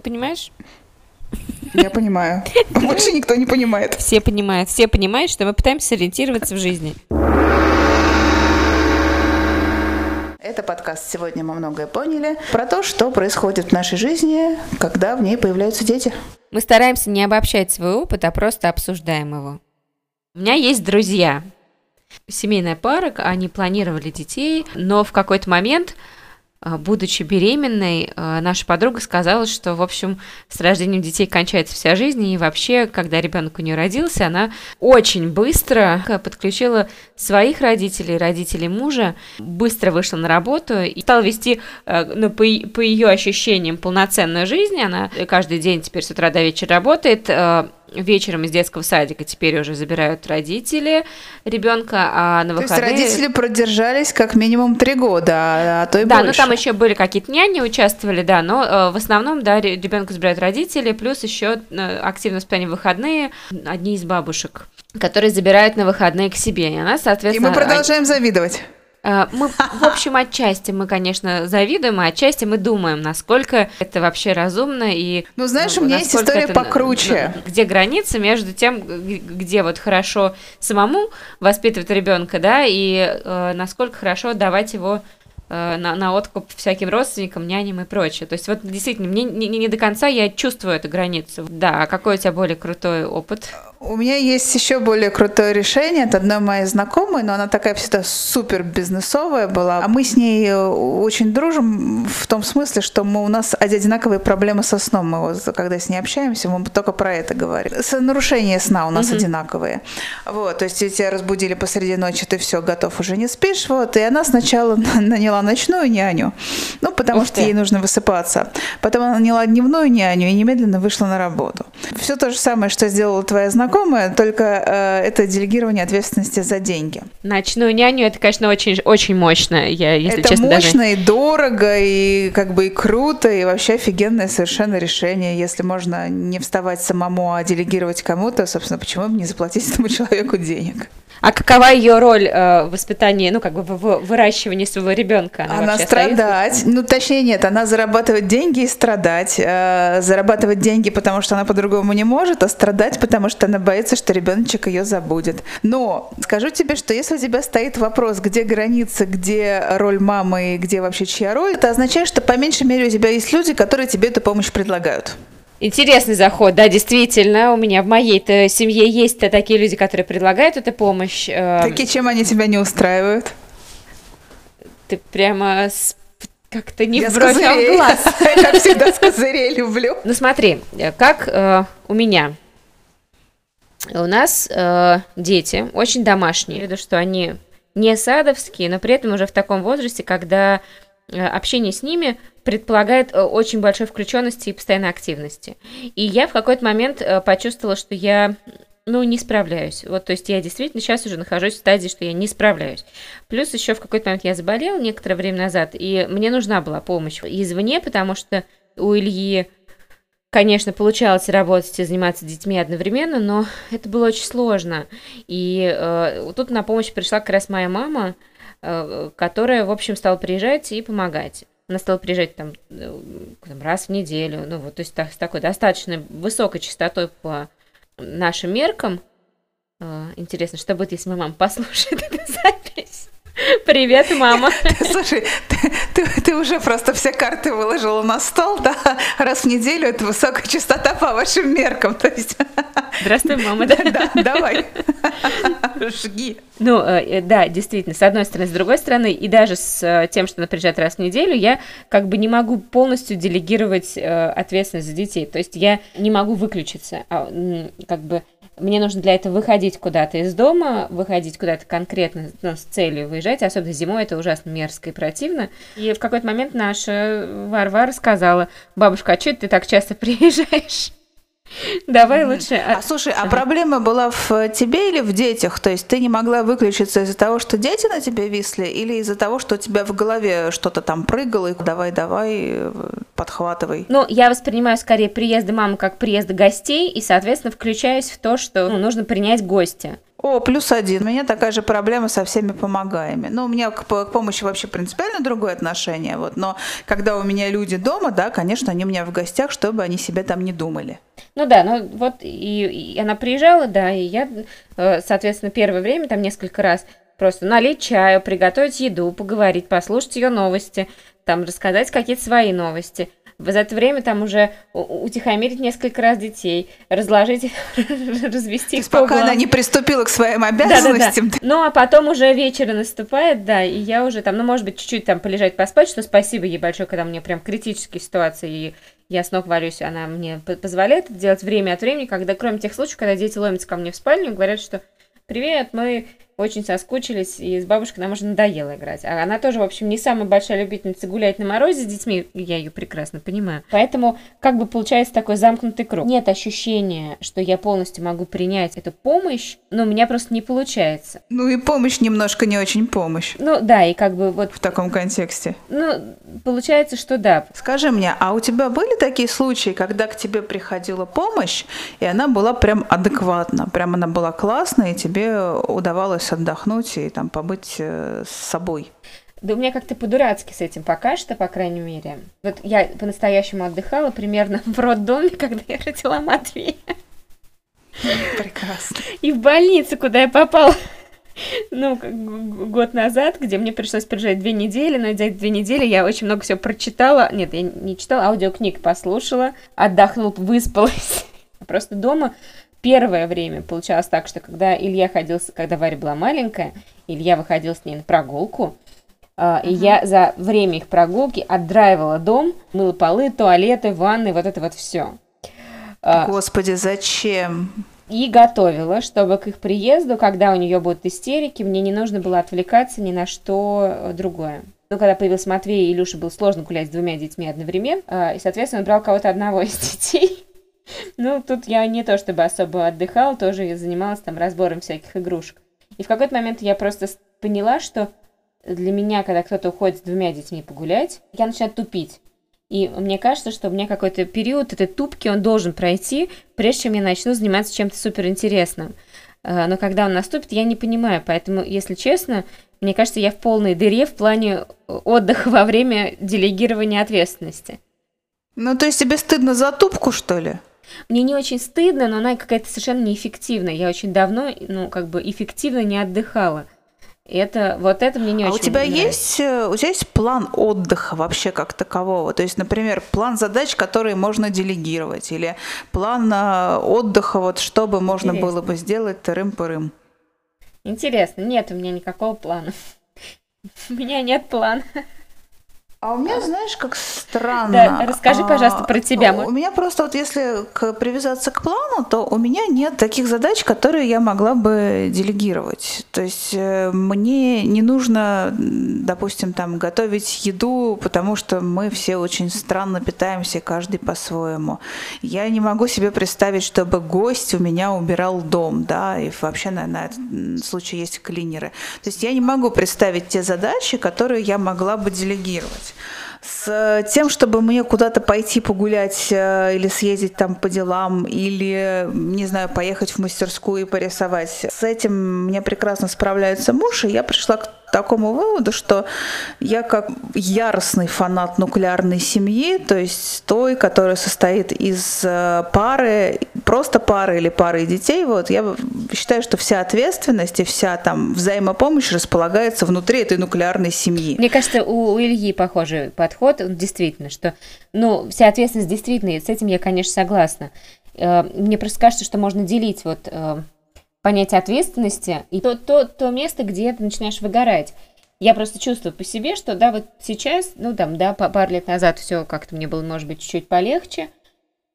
Ты понимаешь? Я понимаю. Больше никто не понимает. Все понимают. Все понимают, что мы пытаемся сориентироваться в жизни. Это подкаст «Сегодня мы многое поняли» про то, что происходит в нашей жизни, когда в ней появляются дети. Мы стараемся не обобщать свой опыт, а просто обсуждаем его. У меня есть друзья, семейная пара, они планировали детей, но в какой-то момент будучи беременной, а, наша подруга сказала, что, в общем, с рождением детей кончается вся жизнь, и вообще, когда ребенок у нее родился, она очень быстро подключила своих родителей, родителей мужа, быстро вышла на работу и стала вести, а, ну, по, по ее ощущениям, полноценную жизнь. Она каждый день теперь с утра до вечера работает, вечером из детского садика теперь уже забирают родители ребенка, а на выходные... То есть родители продержались как минимум три года, а, а то и да, больше. Да, ну там еще были какие-то няни участвовали, да, но э, в основном, да, ребенка забирают родители, плюс еще э, активно воспитание в выходные одни из бабушек которые забирают на выходные к себе. И она, соответственно... И мы продолжаем завидовать. Э, мы, в общем, отчасти мы, конечно, завидуем, а отчасти мы думаем, насколько это вообще разумно и... Ну, знаешь, у меня есть история это, покруче. Где граница между тем, где вот хорошо самому воспитывать ребенка, да, и э, насколько хорошо давать его на, на откуп всяким родственникам, няням и прочее. То есть вот действительно, мне не, не, не до конца я чувствую эту границу. Да, а какой у тебя более крутой опыт? У меня есть еще более крутое решение от одной моей знакомой, но она такая всегда супер бизнесовая была. А мы с ней э, очень дружим в том смысле, что мы, у нас одинаковые проблемы со сном. Мы вот, когда с ней общаемся, мы только про это говорим. Нарушения сна у нас mm-hmm. одинаковые. Вот, то есть тебя разбудили посреди ночи, ты все, готов, уже не спишь. Вот, и она сначала наняла ночную няню, ну, потому Ух что ты. ей нужно высыпаться. Потом она наняла дневную няню и немедленно вышла на работу. Все то же самое, что сделала твоя знакомая, знакомая, только э, это делегирование ответственности за деньги. Ночную няню это, конечно, очень, очень мощно. Я, если это честно, мощно даже... и дорого, и как бы и круто, и вообще офигенное совершенно решение. Если можно не вставать самому, а делегировать кому-то, собственно, почему бы не заплатить этому человеку денег? А какова ее роль э, в воспитании, ну, как бы в выращивании своего ребенка? Она, она страдать. Стоит? Ну, точнее, нет, она зарабатывать деньги и страдать. Э, зарабатывать деньги, потому что она по-другому не может, а страдать, потому что она боится, что ребеночек ее забудет. Но скажу тебе, что если у тебя стоит вопрос, где граница, где роль мамы и где вообще чья роль, это означает, что по меньшей мере у тебя есть люди, которые тебе эту помощь предлагают. Интересный заход, да, действительно. У меня в моей-то семье есть такие люди, которые предлагают эту помощь. Эм. Такие, чем они тебя не устраивают? Ты прямо с как-то не Я в бровь, а в глаз. Я всегда с козырей люблю. Ну смотри, как э, у меня. У нас э, дети очень домашние. Я виду, что они не садовские, но при этом уже в таком возрасте, когда Э, общение с ними предполагает э, очень большой включенности и постоянной активности. И я в какой-то момент э, почувствовала, что я ну, не справляюсь. Вот, то есть я действительно сейчас уже нахожусь в стадии, что я не справляюсь. Плюс еще в какой-то момент я заболела некоторое время назад, и мне нужна была помощь извне, потому что у Ильи, конечно, получалось работать и заниматься детьми одновременно, но это было очень сложно. И э, тут на помощь пришла как раз моя мама, Э, которая, в общем, стала приезжать и помогать. Она стала приезжать там, э, там раз в неделю, ну вот, то есть так, с такой достаточно высокой частотой по нашим меркам. Э, интересно, что будет, если моя мама послушает эту запись? Привет, мама. Слушай, ты, ты, ты уже просто все карты выложила на стол, да? Раз в неделю это высокая частота по вашим меркам. То есть... Здравствуй, мама. Да, да давай. Жги. Ну, э, да, действительно, с одной стороны, с другой стороны, и даже с э, тем, что она приезжает раз в неделю, я как бы не могу полностью делегировать э, ответственность за детей. То есть я не могу выключиться, а, как бы мне нужно для этого выходить куда-то из дома, выходить куда-то конкретно ну, с целью выезжать, особенно зимой это ужасно мерзко и противно. И в какой-то момент наша Варвара сказала, бабушка, а что ты так часто приезжаешь? Давай лучше. А слушай, а проблема была в тебе или в детях? То есть ты не могла выключиться из-за того, что дети на тебе висли, или из-за того, что у тебя в голове что-то там прыгало, и давай, давай, подхватывай? Ну, я воспринимаю скорее приезды мамы как приезды гостей, и, соответственно, включаюсь в то, что ну, нужно принять гостя. О, плюс один. У меня такая же проблема со всеми помогаемыми. Ну, у меня к, к помощи вообще принципиально другое отношение. Вот. Но когда у меня люди дома, да, конечно, они у меня в гостях, чтобы они себе там не думали. Ну да, ну вот и, и она приезжала, да, и я, э, соответственно, первое время, там несколько раз, просто налить чаю, приготовить еду, поговорить, послушать ее новости, там рассказать какие-то свои новости – за это время там уже утихомирить несколько раз детей, разложить, развести их пока она не приступила к своим обязанностям. Да, да, да. Ну, а потом уже вечер наступает, да, и я уже там, ну, может быть, чуть-чуть там полежать, поспать, что спасибо ей большое, когда мне прям критические ситуации, и я с ног валюсь, она мне позволяет это делать время от времени, когда, кроме тех случаев, когда дети ломятся ко мне в спальню и говорят, что «Привет, мы очень соскучились, и с бабушкой нам уже надоело играть. А она тоже, в общем, не самая большая любительница гулять на морозе с детьми, я ее прекрасно понимаю. Поэтому как бы получается такой замкнутый круг. Нет ощущения, что я полностью могу принять эту помощь, но у меня просто не получается. Ну и помощь немножко не очень помощь. Ну да, и как бы вот... В таком контексте. Ну, получается, что да. Скажи мне, а у тебя были такие случаи, когда к тебе приходила помощь, и она была прям адекватна, прям она была классная, и тебе удавалось отдохнуть и там побыть э, с собой. Да у меня как-то по-дурацки с этим пока что, по крайней мере. Вот я по-настоящему отдыхала примерно в роддоме, когда я родила Матвея. Прекрасно. И в больницу, куда я попала ну, год назад, где мне пришлось прожить две недели, но за эти две недели я очень много всего прочитала. Нет, я не читала, аудиокниг послушала, отдохнула, выспалась. Просто дома первое время получалось так, что когда Илья ходил, когда Варя была маленькая, Илья выходил с ней на прогулку, Uh, и я за время их прогулки отдраивала дом, мыла полы, туалеты, ванны, вот это вот все. А, Господи, зачем? И готовила, чтобы к их приезду, когда у нее будут истерики, мне не нужно было отвлекаться ни на что другое. Ну, когда появился Матвей и Илюша, было сложно гулять с двумя детьми одновременно, uh, и, соответственно, он брал кого-то одного из детей. Ну, тут я не то чтобы особо отдыхала, тоже я занималась там разбором всяких игрушек. И в какой-то момент я просто поняла, что для меня, когда кто-то уходит с двумя детьми погулять, я начинаю тупить. И мне кажется, что у меня какой-то период этой тупки, он должен пройти, прежде чем я начну заниматься чем-то суперинтересным. А, но когда он наступит, я не понимаю. Поэтому, если честно, мне кажется, я в полной дыре в плане отдыха во время делегирования ответственности. Ну, то есть тебе стыдно за тупку, что ли? Мне не очень стыдно, но она какая-то совершенно неэффективная. Я очень давно, ну, как бы эффективно не отдыхала. Это, вот это мне не а очень у тебя нравится. есть э, у тебя есть план отдыха вообще как такового? То есть, например, план задач, которые можно делегировать, или план э, отдыха, вот чтобы можно Интересно. было бы сделать тырым-пырым? Интересно, нет у меня никакого плана. У меня нет плана. А у меня, знаешь, как странно. Да, расскажи, пожалуйста, про тебя. А, у меня просто вот если к, привязаться к плану, то у меня нет таких задач, которые я могла бы делегировать. То есть э, мне не нужно, допустим, там готовить еду, потому что мы все очень странно питаемся, каждый по-своему. Я не могу себе представить, чтобы гость у меня убирал дом, да, и вообще на, на этот случай есть клинеры. То есть я не могу представить те задачи, которые я могла бы делегировать делать с тем, чтобы мне куда-то пойти погулять э, или съездить там по делам, или, не знаю, поехать в мастерскую и порисовать. С этим мне прекрасно справляется муж, и я пришла к такому выводу, что я как яростный фанат нуклеарной семьи, то есть той, которая состоит из э, пары, просто пары или пары детей, вот я считаю, что вся ответственность и вся там взаимопомощь располагается внутри этой нуклеарной семьи. Мне кажется, у, у Ильи похожий подход, действительно, что, ну, вся ответственность действительно, с этим я, конечно, согласна. Э, мне просто кажется, что можно делить вот э, понятие ответственности и то, то, то место, где ты начинаешь выгорать. Я просто чувствую по себе, что да, вот сейчас, ну там, да, пару лет назад все как-то мне было, может быть, чуть-чуть полегче,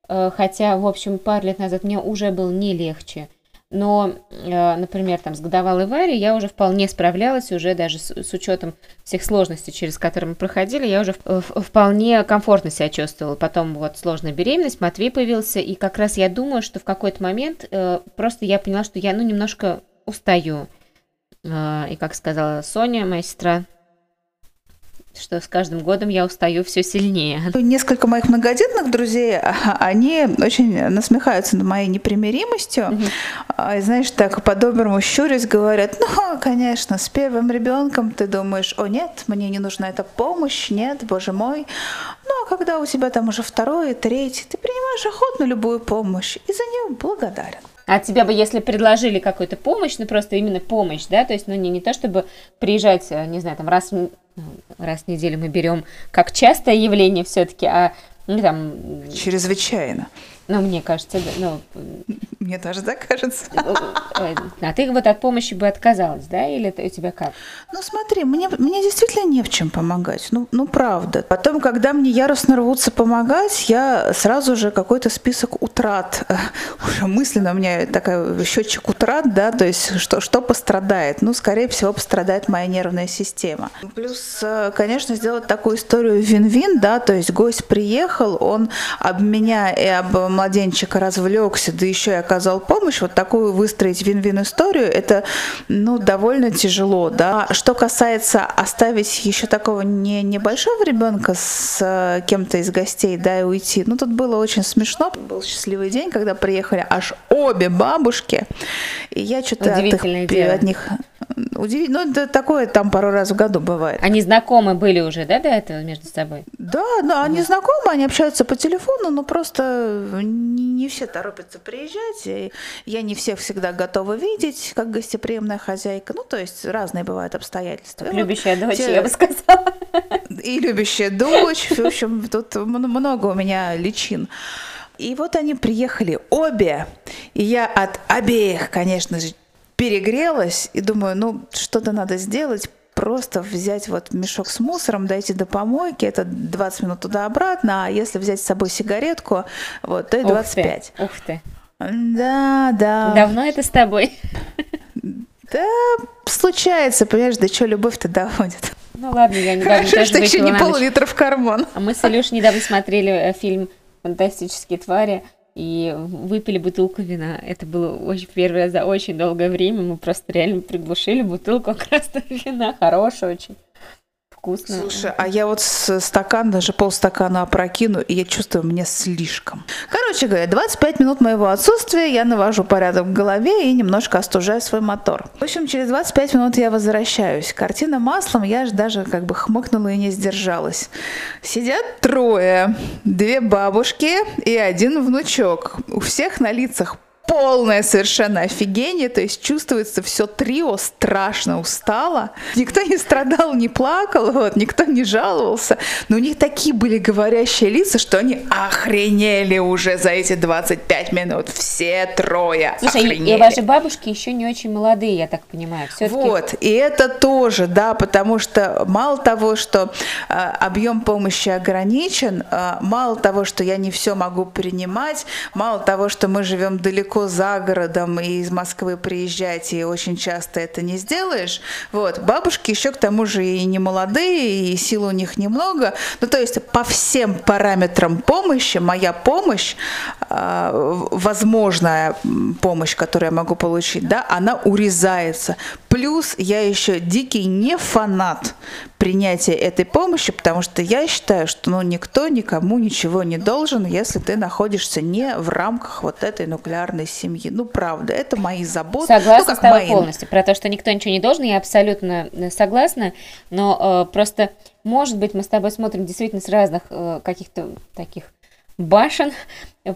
хотя, в общем, пару лет назад мне уже было не легче. Но, э, например, там с годовалой Варей я уже вполне справлялась, уже даже с, с учетом всех сложностей, через которые мы проходили, я уже вполне комфортно себя чувствовала. Потом вот сложная беременность, Матвей появился, и как раз я думаю, что в какой-то момент э, просто я поняла, что я, ну, немножко устаю. Э, и как сказала Соня, моя сестра, что с каждым годом я устаю все сильнее. Несколько моих многодетных друзей, а, они очень насмехаются над моей непримиримостью. Mm-hmm. знаешь, так по-доброму щурясь говорят, ну, конечно, с первым ребенком ты думаешь, о нет, мне не нужна эта помощь, нет, боже мой. Ну, а когда у тебя там уже второй, третий, ты принимаешь охотно любую помощь и за нее благодарен. А тебе бы, если предложили какую-то помощь, ну просто именно помощь, да, то есть, ну не, не то, чтобы приезжать, э, не знаю, там раз, ну, раз в неделю мы берем как частое явление все-таки, а ну, там... Чрезвычайно. Ну, мне кажется, ну... Мне тоже так кажется. А ты вот от помощи бы отказалась, да? Или у тебя как? Ну, смотри, мне, мне действительно не в чем помогать. Ну, ну, правда. Потом, когда мне яростно рвутся помогать, я сразу же какой-то список утрат. Уже мысленно у меня такой счетчик утрат, да, то есть что, что пострадает? Ну, скорее всего, пострадает моя нервная система. Плюс, э, конечно, сделать такую историю вин-вин, да, то есть гость приехал, он об меня и об младенчика развлекся, да еще и оказал помощь, вот такую выстроить вин-вин историю, это ну, довольно тяжело. Да? Что касается оставить еще такого не небольшого ребенка с э, кем-то из гостей, да, и уйти, ну тут было очень смешно. Был счастливый день, когда приехали аж обе бабушки, и я что-то от, их, от них Удивительно. Ну, это такое там пару раз в году бывает. Они знакомы были уже, да, до этого между собой? Да, да, они угу. знакомы, они общаются по телефону, но просто не, не все торопятся приезжать. И я не всех всегда готова видеть, как гостеприимная хозяйка. Ну, то есть разные бывают обстоятельства. Любящая вот дочь, те... я бы сказала. И любящая дочь. В общем, тут много у меня личин. И вот они приехали обе, и я от обеих, конечно же, перегрелась и думаю, ну что-то надо сделать, просто взять вот мешок с мусором, дойти до помойки, это 20 минут туда-обратно, а если взять с собой сигаретку, вот, то и 25. Ух ты, ух ты. Да, да. Давно это с тобой? Да, случается, понимаешь, да что любовь-то доводит. Ну ладно, я недавно Хорошо, что еще не пол-литра в карман. А мы с Илюшей недавно смотрели э, фильм «Фантастические твари», и выпили бутылку вина. Это было очень раз за очень долгое время. Мы просто реально приглушили бутылку красного вина. Хорошая очень вкусно. Слушай, а я вот стакан, даже полстакана опрокину, и я чувствую, мне слишком. Короче говоря, 25 минут моего отсутствия я навожу порядок в голове и немножко остужаю свой мотор. В общем, через 25 минут я возвращаюсь. Картина маслом, я же даже как бы хмыкнула и не сдержалась. Сидят трое. Две бабушки и один внучок. У всех на лицах полное совершенно офигение, то есть чувствуется все трио страшно устало. Никто не страдал, не плакал, вот, никто не жаловался, но у них такие были говорящие лица, что они охренели уже за эти 25 минут. Все трое Слушай, охренели. и ваши бабушки еще не очень молодые, я так понимаю. Вот, и это тоже, да, потому что мало того, что э, объем помощи ограничен, э, мало того, что я не все могу принимать, мало того, что мы живем далеко далеко за городом и из Москвы приезжать, и очень часто это не сделаешь. Вот. Бабушки еще к тому же и не молодые, и сил у них немного. Ну, то есть по всем параметрам помощи, моя помощь, а, возможная помощь, которую я могу получить, да, она урезается. Плюс я еще дикий не фанат принятия этой помощи, потому что я считаю, что ну, никто никому ничего не должен, если ты находишься не в рамках вот этой нуклеарной семьи. Ну, правда, это мои заботы. Согласна ну, с тобой мои. полностью. Про то, что никто ничего не должен, я абсолютно э, согласна, но э, просто, может быть, мы с тобой смотрим действительно с разных э, каких-то таких башен,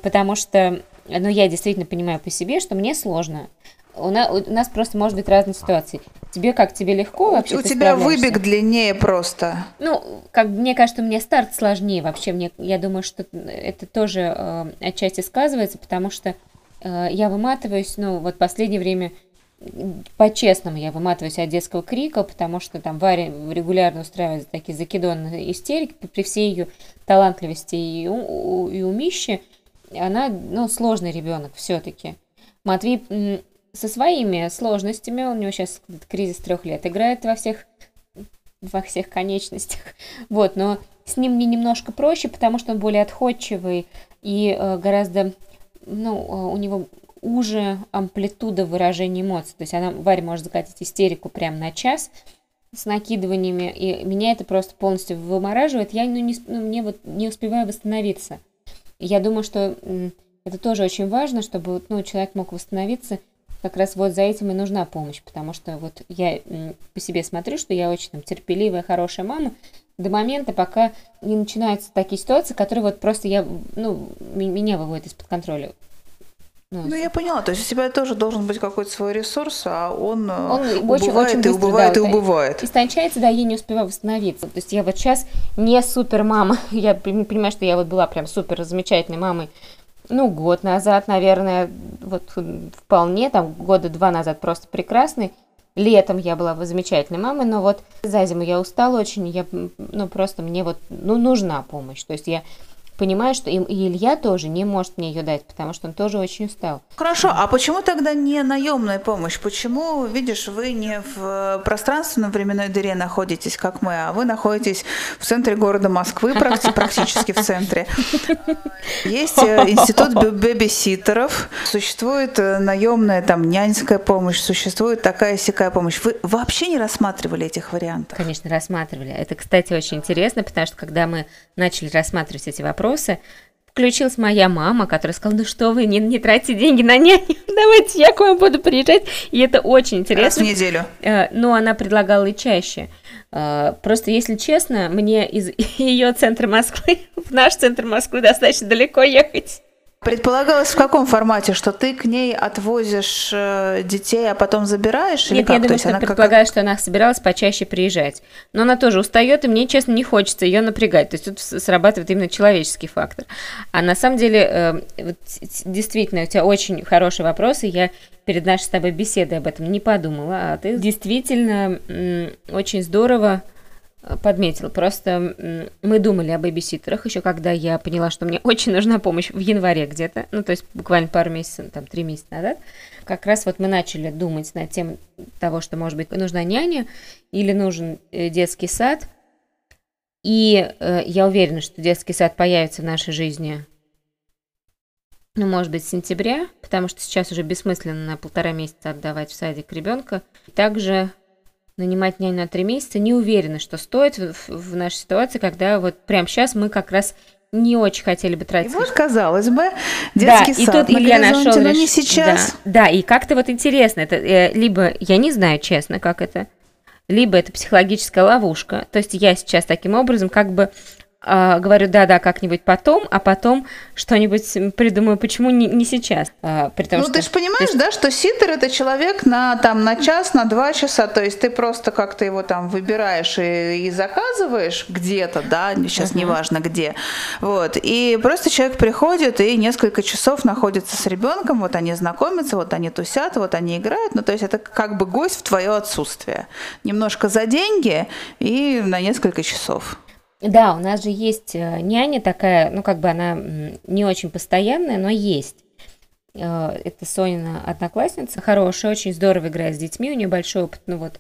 потому что, ну, я действительно понимаю по себе, что мне сложно у нас, у нас просто может быть разные ситуации. Тебе как, тебе легко вообще? У тебя выбег длиннее просто. Ну, как мне кажется, мне старт сложнее вообще. Мне, я думаю, что это тоже э, отчасти сказывается, потому что э, я выматываюсь, ну, вот последнее время по-честному я выматываюсь от детского крика, потому что там Варя регулярно устраивает такие закидонные истерики при всей ее талантливости и, у, и умище. Она, ну, сложный ребенок все-таки. Матвей со своими сложностями, у него сейчас кризис трех лет играет во всех во всех конечностях. Вот, но с ним мне немножко проще, потому что он более отходчивый и э, гораздо, ну, э, у него уже амплитуда выражения эмоций. То есть она, Варя может закатить истерику прямо на час, с накидываниями, и меня это просто полностью вымораживает, я ну, не, ну, мне вот не успеваю восстановиться. я думаю, что это тоже очень важно, чтобы ну, человек мог восстановиться. Как раз вот за этим и нужна помощь, потому что вот я по себе смотрю, что я очень там, терпеливая, хорошая мама, до момента, пока не начинаются такие ситуации, которые вот просто я, ну, меня выводят из-под контроля. Ну, ну, я поняла, то есть у тебя тоже должен быть какой-то свой ресурс, а он, э, он очень, убывает очень быстро, и убывает да, и убывает. Истончается, да, я не успеваю восстановиться. То есть я вот сейчас не супер мама, я понимаю, что я вот была прям супер замечательной мамой, ну, год назад, наверное, вот вполне, там, года два назад просто прекрасный. Летом я была замечательной мамой, но вот за зиму я устала очень, я, ну, просто мне вот, ну, нужна помощь. То есть я понимаю, что и, и Илья тоже не может мне ее дать, потому что он тоже очень устал. Хорошо, а почему тогда не наемная помощь? Почему, видишь, вы не в пространственном временной дыре находитесь, как мы, а вы находитесь в центре города Москвы, практически в центре. Есть э, институт бэбиситеров, существует э, наемная там няньская помощь, существует такая сякая помощь. Вы вообще не рассматривали этих вариантов? Конечно, рассматривали. Это, кстати, очень интересно, потому что когда мы начали рассматривать эти вопросы, вопросы, включилась моя мама, которая сказала, ну что вы, не, не тратьте деньги на няню, давайте я к вам буду приезжать. И это очень интересно. Раз в неделю. Э, но она предлагала и чаще. Э, просто, если честно, мне из ее центра Москвы в наш центр Москвы достаточно далеко ехать. Предполагалось в каком формате, что ты к ней отвозишь э, детей, а потом забираешь? Нет, или как? я думаю, что она предполагаю, как... что она собиралась почаще приезжать. Но она тоже устает, и мне, честно, не хочется ее напрягать. То есть тут срабатывает именно человеческий фактор. А на самом деле, э, вот, действительно, у тебя очень хорошие вопросы. Я перед нашей с тобой беседой об этом не подумала. А ты действительно очень здорово подметил. Просто мы думали о бэбиситерах еще, когда я поняла, что мне очень нужна помощь в январе где-то, ну, то есть буквально пару месяцев, там, три месяца назад. Как раз вот мы начали думать над тем того, что, может быть, нужна няня или нужен э, детский сад. И э, я уверена, что детский сад появится в нашей жизни, ну, может быть, с сентября, потому что сейчас уже бессмысленно на полтора месяца отдавать в садик ребенка. Также нанимать няню на три месяца, не уверена, что стоит в, в нашей ситуации, когда вот прямо сейчас мы как раз не очень хотели бы тратить. И вот, казалось бы, детский да, сад и тут Илья нашел но не сейчас. Да, да и как-то вот интересно, это э, либо, я не знаю, честно, как это, либо это психологическая ловушка. То есть я сейчас таким образом как бы а, говорю, да-да, как-нибудь потом, а потом что-нибудь придумаю, почему не, не сейчас. А, при том, ну, что... ты же понимаешь, есть... да, что ситер это человек на, там, на час, на два часа, то есть ты просто как-то его там выбираешь и, и заказываешь где-то, да, сейчас uh-huh. неважно где, вот, и просто человек приходит и несколько часов находится с ребенком, вот они знакомятся, вот они тусят, вот они играют, ну, то есть это как бы гость в твое отсутствие. Немножко за деньги и на несколько часов. Да, у нас же есть э, няня такая, ну как бы она не очень постоянная, но есть. Э, это Сонина одноклассница, хорошая, очень здорово играет с детьми, у нее большой опыт, ну вот,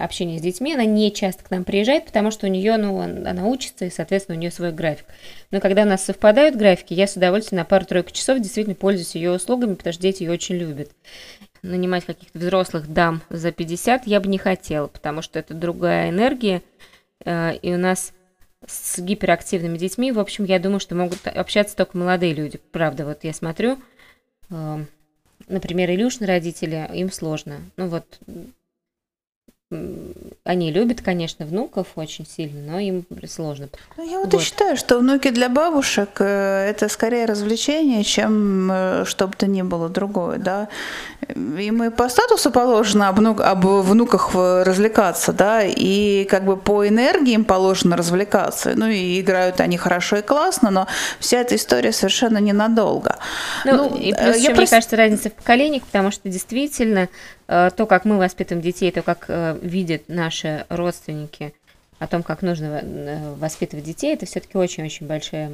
общения с детьми, она не часто к нам приезжает, потому что у нее, ну, она учится, и, соответственно, у нее свой график. Но когда у нас совпадают графики, я с удовольствием на пару-тройку часов действительно пользуюсь ее услугами, потому что дети ее очень любят. Нанимать каких-то взрослых дам за 50 я бы не хотела, потому что это другая энергия, э, и у нас с гиперактивными детьми. В общем, я думаю, что могут общаться только молодые люди. Правда, вот я смотрю, э, например, Илюшны родители, им сложно. Ну вот они любят, конечно, внуков очень сильно, но им сложно. Ну, я вот, вот и считаю, что внуки для бабушек э, это скорее развлечение, чем э, что бы то ни было другое, да. Им и по статусу положено об, внук, об внуках развлекаться, да, и как бы по энергии им положено развлекаться. Ну и играют они хорошо и классно, но вся эта история совершенно ненадолго. Ну, ну и плюс еще, просто... мне кажется, разница в поколениях, потому что действительно Э, то, как мы воспитываем детей, то, как э, видят наши родственники о том, как нужно э, воспитывать детей, это все-таки очень-очень большая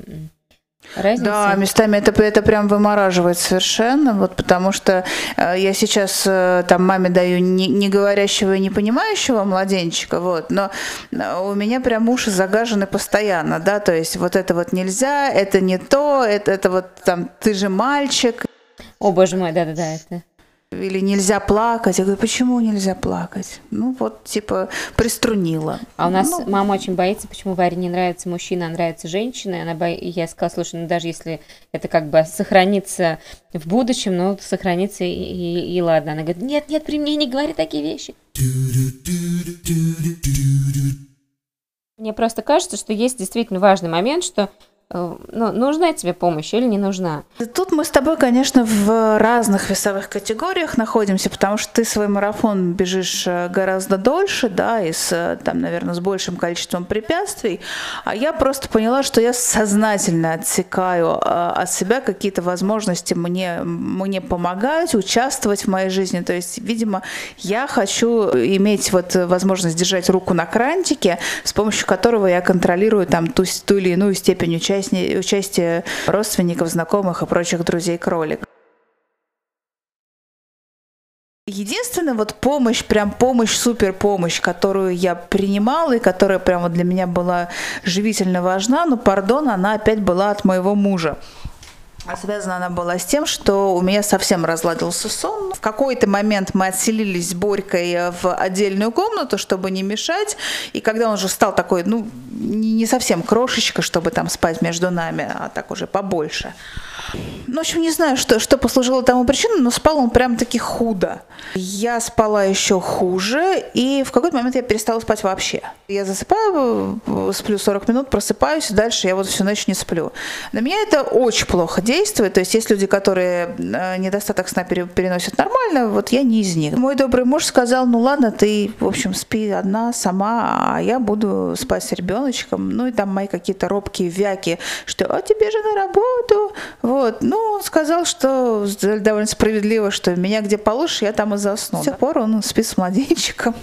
Разница? Да, местами это, это прям вымораживает совершенно, вот потому что э, я сейчас э, там маме даю не, не говорящего и не понимающего младенчика, вот, но у меня прям уши загажены постоянно, да, то есть вот это вот нельзя, это не то, это, это вот там ты же мальчик. О, боже мой, да-да-да, это или нельзя плакать. Я говорю, почему нельзя плакать? Ну вот, типа, приструнила. А у нас ну, мама очень боится, почему Варе не нравится мужчина, а нравится женщина. Она бо... И я сказала, слушай, ну даже если это как бы сохранится в будущем, ну сохранится и, и, и ладно. Она говорит, нет, нет, при мне не говори такие вещи. Мне просто кажется, что есть действительно важный момент, что ну, нужна тебе помощь или не нужна? Тут мы с тобой, конечно, в разных весовых категориях находимся, потому что ты свой марафон бежишь э, гораздо дольше, да, и с, э, там, наверное, с большим количеством препятствий, а я просто поняла, что я сознательно отсекаю от себя какие-то возможности мне, мне помогать, участвовать в моей жизни, то есть, видимо, я хочу иметь вот возможность держать руку на крантике, с помощью которого я контролирую там ту, ту или иную степень участия участие, участие родственников, знакомых и прочих друзей кролик. Единственная вот помощь, прям помощь, супер помощь, которую я принимала и которая прямо для меня была живительно важна, но, пардон, она опять была от моего мужа. А связана она была с тем, что у меня совсем разладился сон. В какой-то момент мы отселились с Борькой в отдельную комнату, чтобы не мешать. И когда он уже стал такой, ну, не совсем крошечка, чтобы там спать между нами, а так уже побольше. Ну, в общем, не знаю, что, что послужило тому причиной, но спал он прям таки худо. Я спала еще хуже, и в какой-то момент я перестала спать вообще. Я засыпаю, сплю 40 минут, просыпаюсь, и дальше я вот всю ночь не сплю. На меня это очень плохо действует, то есть есть люди, которые э, недостаток сна переносят нормально, вот я не из них. Мой добрый муж сказал, ну ладно, ты, в общем, спи одна сама, а я буду спать с ребеночком. Ну и там мои какие-то робкие вяки, что а тебе же на работу, вот. Ну, он сказал, что довольно справедливо, что меня где положишь, я там и засну. С тех пор он спит с младенчиком.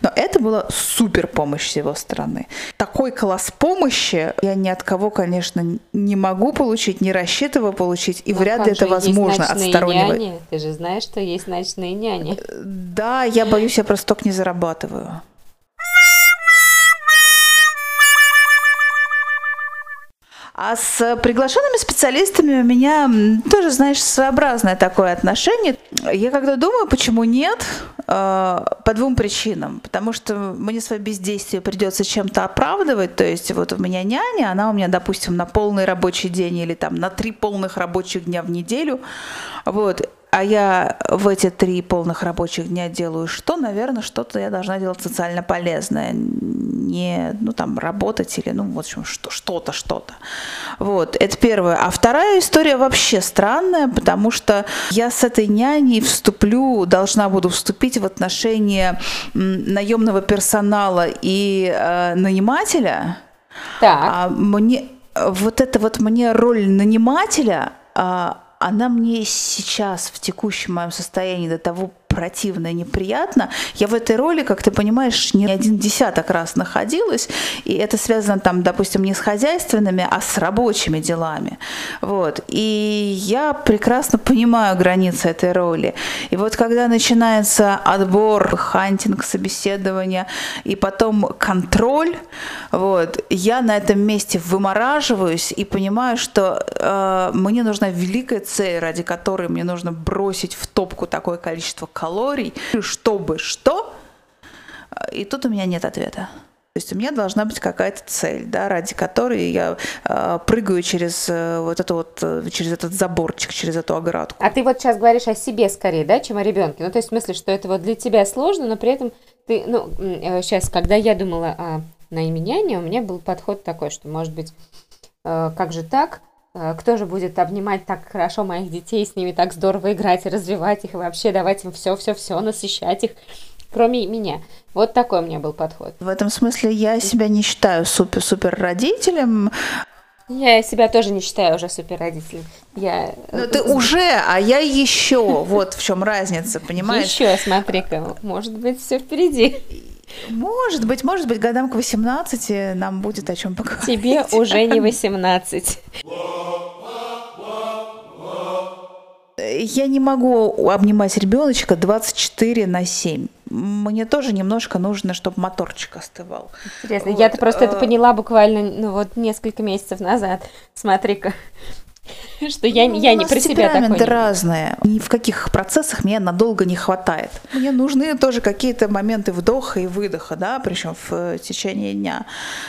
Но это была супер помощь с его стороны. Такой класс помощи я ни от кого, конечно, не могу получить, не рассчитываю получить, и Но вряд ли это возможно от стороннего. Няни. Ты же знаешь, что есть ночные няни. Да, я боюсь, я просто только не зарабатываю. А с приглашенными специалистами у меня тоже, знаешь, своеобразное такое отношение. Я когда думаю, почему нет, э, по двум причинам. Потому что мне свое бездействие придется чем-то оправдывать. То есть вот у меня няня, она у меня, допустим, на полный рабочий день или там на три полных рабочих дня в неделю. Вот а я в эти три полных рабочих дня делаю что, наверное, что-то я должна делать социально полезное, не, ну, там, работать или, ну, в общем, что, что-то, что-то. Вот, это первое. А вторая история вообще странная, потому что я с этой няней вступлю, должна буду вступить в отношения наемного персонала и э, нанимателя. Так. А мне, вот это вот мне роль нанимателя, а, она мне сейчас в текущем моем состоянии до того противно неприятно. Я в этой роли, как ты понимаешь, не один десяток раз находилась, и это связано там, допустим, не с хозяйственными, а с рабочими делами. Вот. И я прекрасно понимаю границы этой роли. И вот когда начинается отбор, хантинг, собеседование, и потом контроль, вот, я на этом месте вымораживаюсь и понимаю, что э, мне нужна великая цель, ради которой мне нужно бросить в топку такое количество калорий, чтобы что? И тут у меня нет ответа. То есть у меня должна быть какая-то цель, да, ради которой я э, прыгаю через э, вот это вот э, через этот заборчик, через эту оградку. А ты вот сейчас говоришь о себе скорее, да, чем о ребенке. Ну то есть в смысле, что это вот для тебя сложно, но при этом ты, ну сейчас, э, когда я думала о наиме няни, у меня был подход такой, что может быть, э, как же так? Э, кто же будет обнимать так хорошо моих детей, с ними так здорово играть и развивать их, и вообще давать им все-все-все, насыщать их, кроме меня. Вот такой у меня был подход. В этом смысле я себя не считаю супер-супер родителем. Я себя тоже не считаю уже супер родителем. Я... Ну ты уже, а я еще. Вот в чем разница, понимаешь? Еще, смотри-ка, может быть, все впереди. Может быть, может быть, годам к 18 нам будет о чем поговорить. Тебе уже не 18. Я не могу обнимать ребеночка 24 на 7. Мне тоже немножко нужно, чтобы моторчик остывал. Интересно, вот. я-то просто это э, поняла буквально ну, вот несколько месяцев назад. Смотри-ка. Что я, ну, я не про себя такой. разные. Ни в каких процессах мне надолго не хватает. Мне нужны тоже какие-то моменты вдоха и выдоха, да, причем в э, течение дня.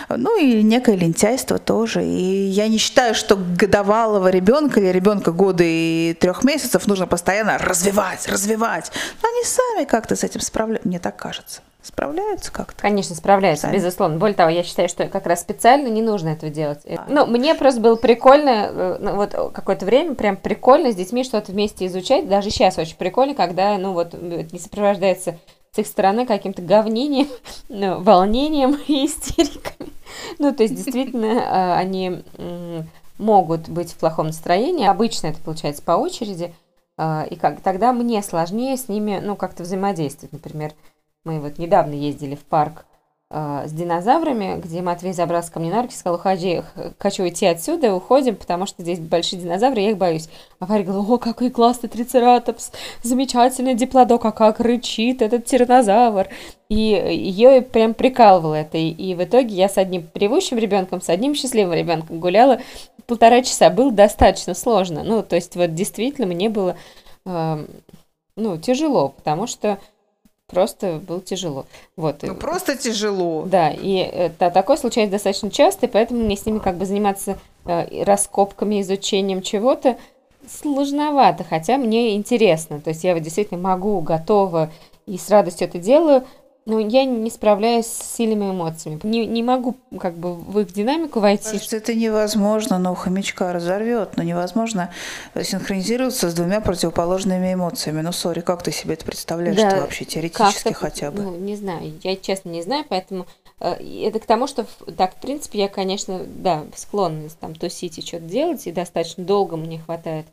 Ну и некое лентяйство тоже. И я не считаю, что годовалого ребенка или ребенка года и трех месяцев нужно постоянно развивать, развивать. Но они сами как-то с этим справляются, мне так кажется справляются как-то. Конечно, справляются, Сами. безусловно. Более того, я считаю, что как раз специально не нужно этого делать. А. Ну, мне просто было прикольно, э, ну, вот какое-то время прям прикольно с детьми что-то вместе изучать. Даже сейчас очень прикольно, когда, ну, вот не сопровождается с их стороны каким-то говнением, ну, волнением и истериками. Ну, то есть, действительно, э, они могут быть в плохом настроении. Обычно это получается по очереди. Э, и как, тогда мне сложнее с ними, ну, как-то взаимодействовать. Например, мы вот недавно ездили в парк э, с динозаврами, где Матвей забрался ко мне на руки, сказал, уходи, хочу уйти отсюда, уходим, потому что здесь большие динозавры, я их боюсь. А Варя говорила, о, какой классный трицератопс, замечательный диплодок, а как рычит этот тиранозавр. И ее прям прикалывало это. И, и в итоге я с одним привущим ребенком, с одним счастливым ребенком гуляла полтора часа. Было достаточно сложно. Ну, то есть вот действительно мне было, э, ну, тяжело, потому что просто было тяжело. Вот. Ну, просто тяжело. Да, и это, такое случается достаточно часто, и поэтому мне с ними как бы заниматься э, раскопками, изучением чего-то сложновато, хотя мне интересно. То есть я вот действительно могу, готова и с радостью это делаю, ну, я не справляюсь с сильными эмоциями. Не, не могу как бы в их динамику войти. Кажется, это невозможно, но хомячка разорвет, но невозможно синхронизироваться с двумя противоположными эмоциями. Ну, сори, как ты себе это представляешь да, вообще теоретически хотя бы? Ну, не знаю, я честно не знаю, поэтому э, это к тому, что так, в принципе, я, конечно, да, склонна там тусить и что-то делать, и достаточно долго мне хватает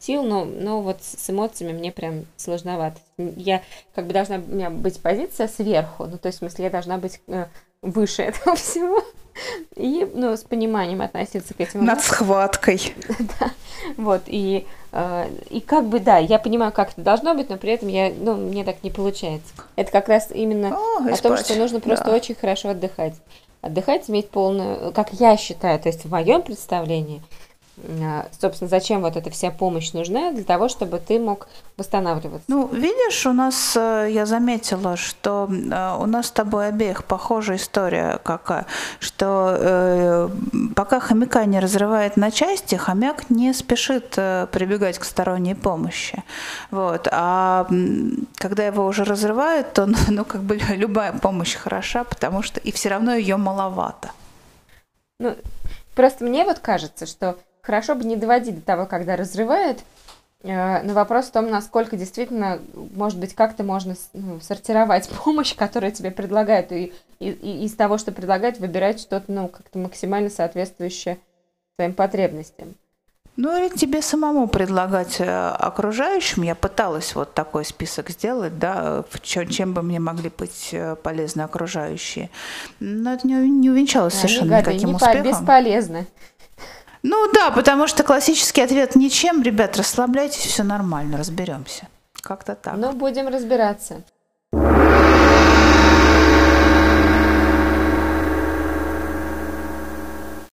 сил, но, но вот с эмоциями мне прям сложновато. Я как бы должна у меня быть позиция сверху, ну то есть в смысле я должна быть э, выше этого всего и ну с пониманием относиться к этим. Над схваткой. да, вот и э, и как бы да, я понимаю, как это должно быть, но при этом я ну мне так не получается. Это как раз именно о, о том, что нужно просто да. очень хорошо отдыхать. Отдыхать, иметь полную, как я считаю, то есть в моем представлении, собственно, зачем вот эта вся помощь нужна? Для того, чтобы ты мог восстанавливаться. Ну, видишь, у нас, э, я заметила, что э, у нас с тобой обеих похожая история какая, что э, пока хомяка не разрывает на части, хомяк не спешит прибегать к сторонней помощи. Вот. А когда его уже разрывают, то, ну, как бы любая помощь хороша, потому что и все равно ее маловато. Ну, просто мне вот кажется, что хорошо бы не доводить до того, когда разрывает, э, но вопрос в том, насколько действительно, может быть, как-то можно ну, сортировать помощь, которую тебе предлагают, и, и, и из того, что предлагают, выбирать что-то, ну, как-то максимально соответствующее своим потребностям. Ну или тебе самому предлагать э, окружающим. Я пыталась вот такой список сделать, да, чем, чем бы мне могли быть э, полезны окружающие. Но это не, не увенчалось да, совершенно никаким не успехом. Бесполезно. Ну да, потому что классический ответ ничем, ребят, расслабляйтесь, все нормально, разберемся. Как-то так. Ну, будем разбираться.